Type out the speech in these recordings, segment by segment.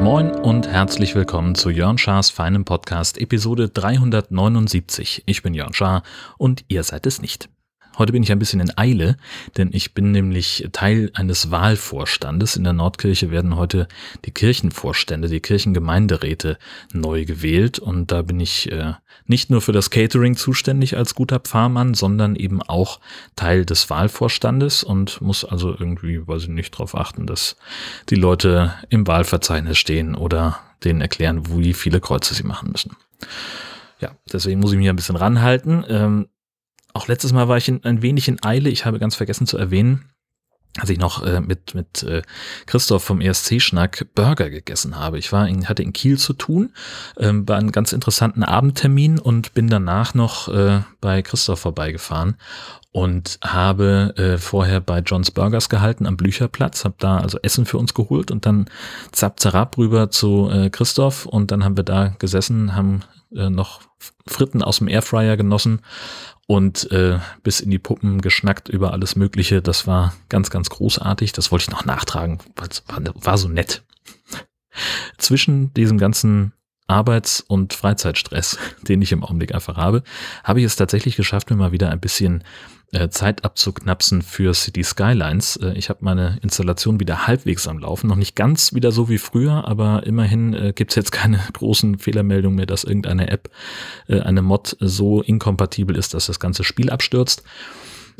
Moin und herzlich willkommen zu Jörn Schars feinem Podcast Episode 379. Ich bin Jörn Schaar und ihr seid es nicht. Heute bin ich ein bisschen in Eile, denn ich bin nämlich Teil eines Wahlvorstandes. In der Nordkirche werden heute die Kirchenvorstände, die Kirchengemeinderäte neu gewählt und da bin ich äh, nicht nur für das Catering zuständig als guter Pfarrmann, sondern eben auch Teil des Wahlvorstandes und muss also irgendwie, weiß ich nicht, darauf achten, dass die Leute im Wahlverzeichnis stehen oder denen erklären, wie viele Kreuze sie machen müssen. Ja, deswegen muss ich mich ein bisschen ranhalten. Ähm, auch letztes Mal war ich in, ein wenig in Eile. Ich habe ganz vergessen zu erwähnen, als ich noch äh, mit, mit äh, Christoph vom ESC-Schnack Burger gegessen habe. Ich war in, hatte in Kiel zu tun, ähm, bei einem ganz interessanten Abendtermin und bin danach noch äh, bei Christoph vorbeigefahren und habe äh, vorher bei John's Burgers gehalten am Blücherplatz, habe da also Essen für uns geholt und dann zapp zerab rüber zu äh, Christoph und dann haben wir da gesessen, haben äh, noch Fritten aus dem Airfryer genossen und äh, bis in die Puppen geschnackt über alles Mögliche. Das war ganz, ganz großartig. Das wollte ich noch nachtragen. War, war so nett. Zwischen diesem ganzen Arbeits- und Freizeitstress, den ich im Augenblick einfach habe, habe ich es tatsächlich geschafft, mir mal wieder ein bisschen äh, Zeit abzuknapsen für City Skylines. Äh, ich habe meine Installation wieder halbwegs am Laufen. Noch nicht ganz wieder so wie früher, aber immerhin äh, gibt es jetzt keine großen Fehlermeldungen mehr, dass irgendeine App, äh, eine Mod so inkompatibel ist, dass das ganze Spiel abstürzt.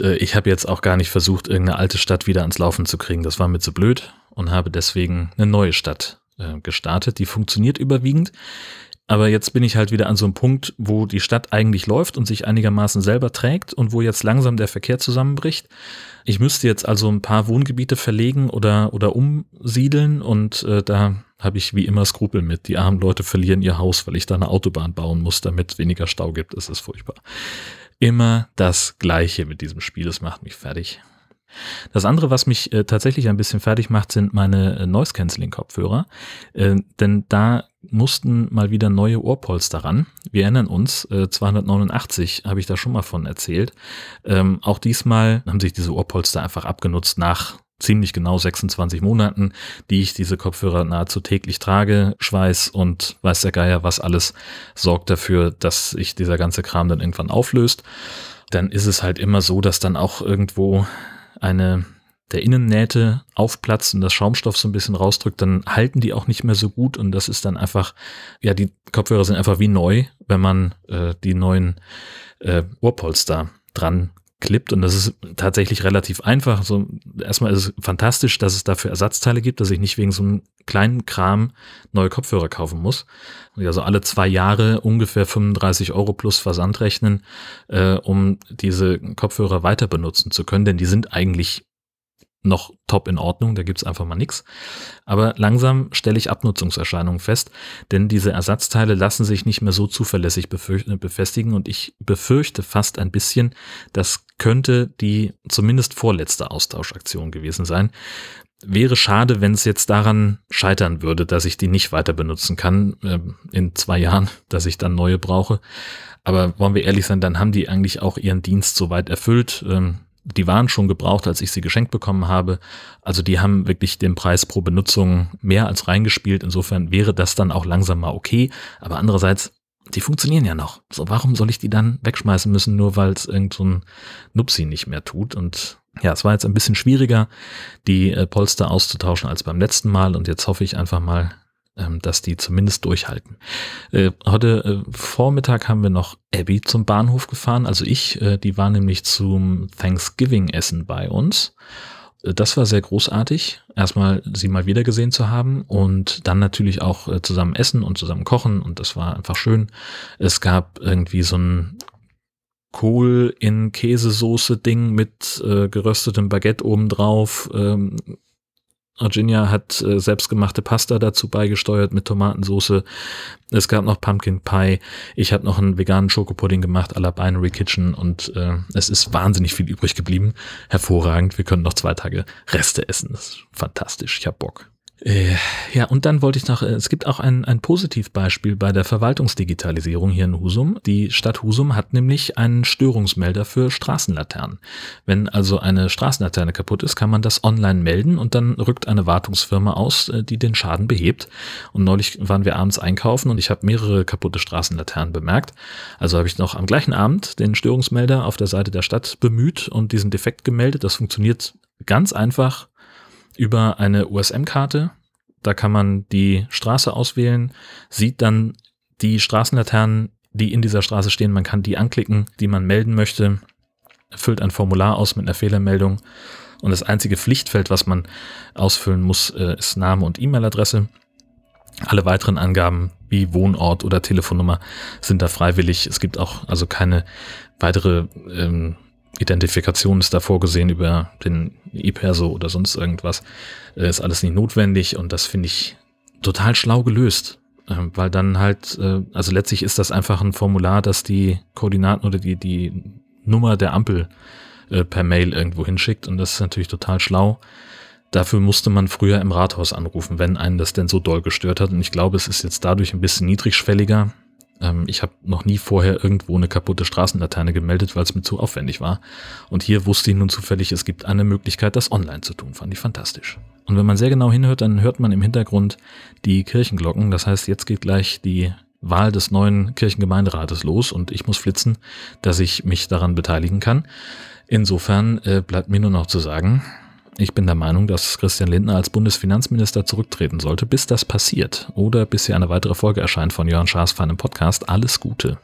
Ich habe jetzt auch gar nicht versucht, irgendeine alte Stadt wieder ans Laufen zu kriegen. Das war mir zu blöd und habe deswegen eine neue Stadt gestartet. Die funktioniert überwiegend. Aber jetzt bin ich halt wieder an so einem Punkt, wo die Stadt eigentlich läuft und sich einigermaßen selber trägt und wo jetzt langsam der Verkehr zusammenbricht. Ich müsste jetzt also ein paar Wohngebiete verlegen oder, oder umsiedeln und äh, da habe ich wie immer Skrupel mit. Die armen Leute verlieren ihr Haus, weil ich da eine Autobahn bauen muss, damit weniger Stau gibt. Das ist furchtbar. Immer das Gleiche mit diesem Spiel. Das macht mich fertig. Das andere, was mich äh, tatsächlich ein bisschen fertig macht, sind meine äh, Noise-Canceling-Kopfhörer. Äh, denn da mussten mal wieder neue Ohrpolster ran. Wir erinnern uns, äh, 289 habe ich da schon mal von erzählt. Ähm, auch diesmal haben sich diese Ohrpolster einfach abgenutzt nach ziemlich genau 26 Monaten, die ich diese Kopfhörer nahezu täglich trage. Schweiß und weiß der Geier was alles sorgt dafür, dass sich dieser ganze Kram dann irgendwann auflöst. Dann ist es halt immer so, dass dann auch irgendwo eine der Innennähte aufplatzt und das Schaumstoff so ein bisschen rausdrückt, dann halten die auch nicht mehr so gut und das ist dann einfach, ja, die Kopfhörer sind einfach wie neu, wenn man äh, die neuen äh, Ohrpolster dran klippt und das ist tatsächlich relativ einfach. So, erstmal ist es fantastisch, dass es dafür Ersatzteile gibt, dass ich nicht wegen so einem kleinen Kram neue Kopfhörer kaufen muss. Also alle zwei Jahre ungefähr 35 Euro plus Versand rechnen, äh, um diese Kopfhörer weiter benutzen zu können, denn die sind eigentlich noch top in Ordnung, da gibt's einfach mal nix. Aber langsam stelle ich Abnutzungserscheinungen fest, denn diese Ersatzteile lassen sich nicht mehr so zuverlässig befestigen und ich befürchte fast ein bisschen, das könnte die zumindest vorletzte Austauschaktion gewesen sein. Wäre schade, wenn es jetzt daran scheitern würde, dass ich die nicht weiter benutzen kann äh, in zwei Jahren, dass ich dann neue brauche. Aber wollen wir ehrlich sein, dann haben die eigentlich auch ihren Dienst soweit erfüllt. Ähm, die waren schon gebraucht, als ich sie geschenkt bekommen habe. Also die haben wirklich den Preis pro Benutzung mehr als reingespielt. Insofern wäre das dann auch langsam mal okay. Aber andererseits, die funktionieren ja noch. So, warum soll ich die dann wegschmeißen müssen, nur weil es irgend so Nupsi nicht mehr tut? Und ja, es war jetzt ein bisschen schwieriger, die äh, Polster auszutauschen als beim letzten Mal. Und jetzt hoffe ich einfach mal, dass die zumindest durchhalten. Äh, heute äh, Vormittag haben wir noch Abby zum Bahnhof gefahren, also ich, äh, die war nämlich zum Thanksgiving-Essen bei uns. Äh, das war sehr großartig, erstmal sie mal wieder gesehen zu haben und dann natürlich auch äh, zusammen essen und zusammen kochen und das war einfach schön. Es gab irgendwie so ein Kohl in Käsesoße Ding mit äh, geröstetem Baguette obendrauf, ähm, Virginia hat äh, selbstgemachte Pasta dazu beigesteuert mit Tomatensauce. Es gab noch Pumpkin Pie. Ich habe noch einen veganen Schokopudding gemacht à la Binary Kitchen und äh, es ist wahnsinnig viel übrig geblieben. Hervorragend. Wir können noch zwei Tage Reste essen. Das ist fantastisch. Ich hab Bock. Äh, ja, und dann wollte ich noch, äh, es gibt auch ein, ein Positivbeispiel bei der Verwaltungsdigitalisierung hier in Husum. Die Stadt Husum hat nämlich einen Störungsmelder für Straßenlaternen. Wenn also eine Straßenlaterne kaputt ist, kann man das online melden und dann rückt eine Wartungsfirma aus, äh, die den Schaden behebt. Und neulich waren wir abends einkaufen und ich habe mehrere kaputte Straßenlaternen bemerkt. Also habe ich noch am gleichen Abend den Störungsmelder auf der Seite der Stadt bemüht und diesen Defekt gemeldet. Das funktioniert ganz einfach über eine USM-Karte. Da kann man die Straße auswählen, sieht dann die Straßenlaternen, die in dieser Straße stehen. Man kann die anklicken, die man melden möchte, füllt ein Formular aus mit einer Fehlermeldung. Und das einzige Pflichtfeld, was man ausfüllen muss, äh, ist Name und E-Mail-Adresse. Alle weiteren Angaben wie Wohnort oder Telefonnummer sind da freiwillig. Es gibt auch also keine weitere ähm, Identifikation ist da vorgesehen über den E-Perso oder sonst irgendwas. Äh, ist alles nicht notwendig und das finde ich total schlau gelöst. Äh, weil dann halt, äh, also letztlich ist das einfach ein Formular, das die Koordinaten oder die, die Nummer der Ampel äh, per Mail irgendwo hinschickt und das ist natürlich total schlau. Dafür musste man früher im Rathaus anrufen, wenn einen das denn so doll gestört hat. Und ich glaube, es ist jetzt dadurch ein bisschen niedrigschwelliger. Ähm, ich habe noch nie vorher irgendwo eine kaputte Straßenlaterne gemeldet, weil es mir zu aufwendig war. Und hier wusste ich nun zufällig, es gibt eine Möglichkeit, das online zu tun. Fand ich fantastisch. Und wenn man sehr genau hinhört, dann hört man im Hintergrund die Kirchenglocken. Das heißt, jetzt geht gleich die Wahl des neuen Kirchengemeinderates los und ich muss flitzen, dass ich mich daran beteiligen kann. Insofern äh, bleibt mir nur noch zu sagen, ich bin der Meinung, dass Christian Lindner als Bundesfinanzminister zurücktreten sollte, bis das passiert oder bis hier eine weitere Folge erscheint von Jörn Schaas feinem Podcast. Alles Gute.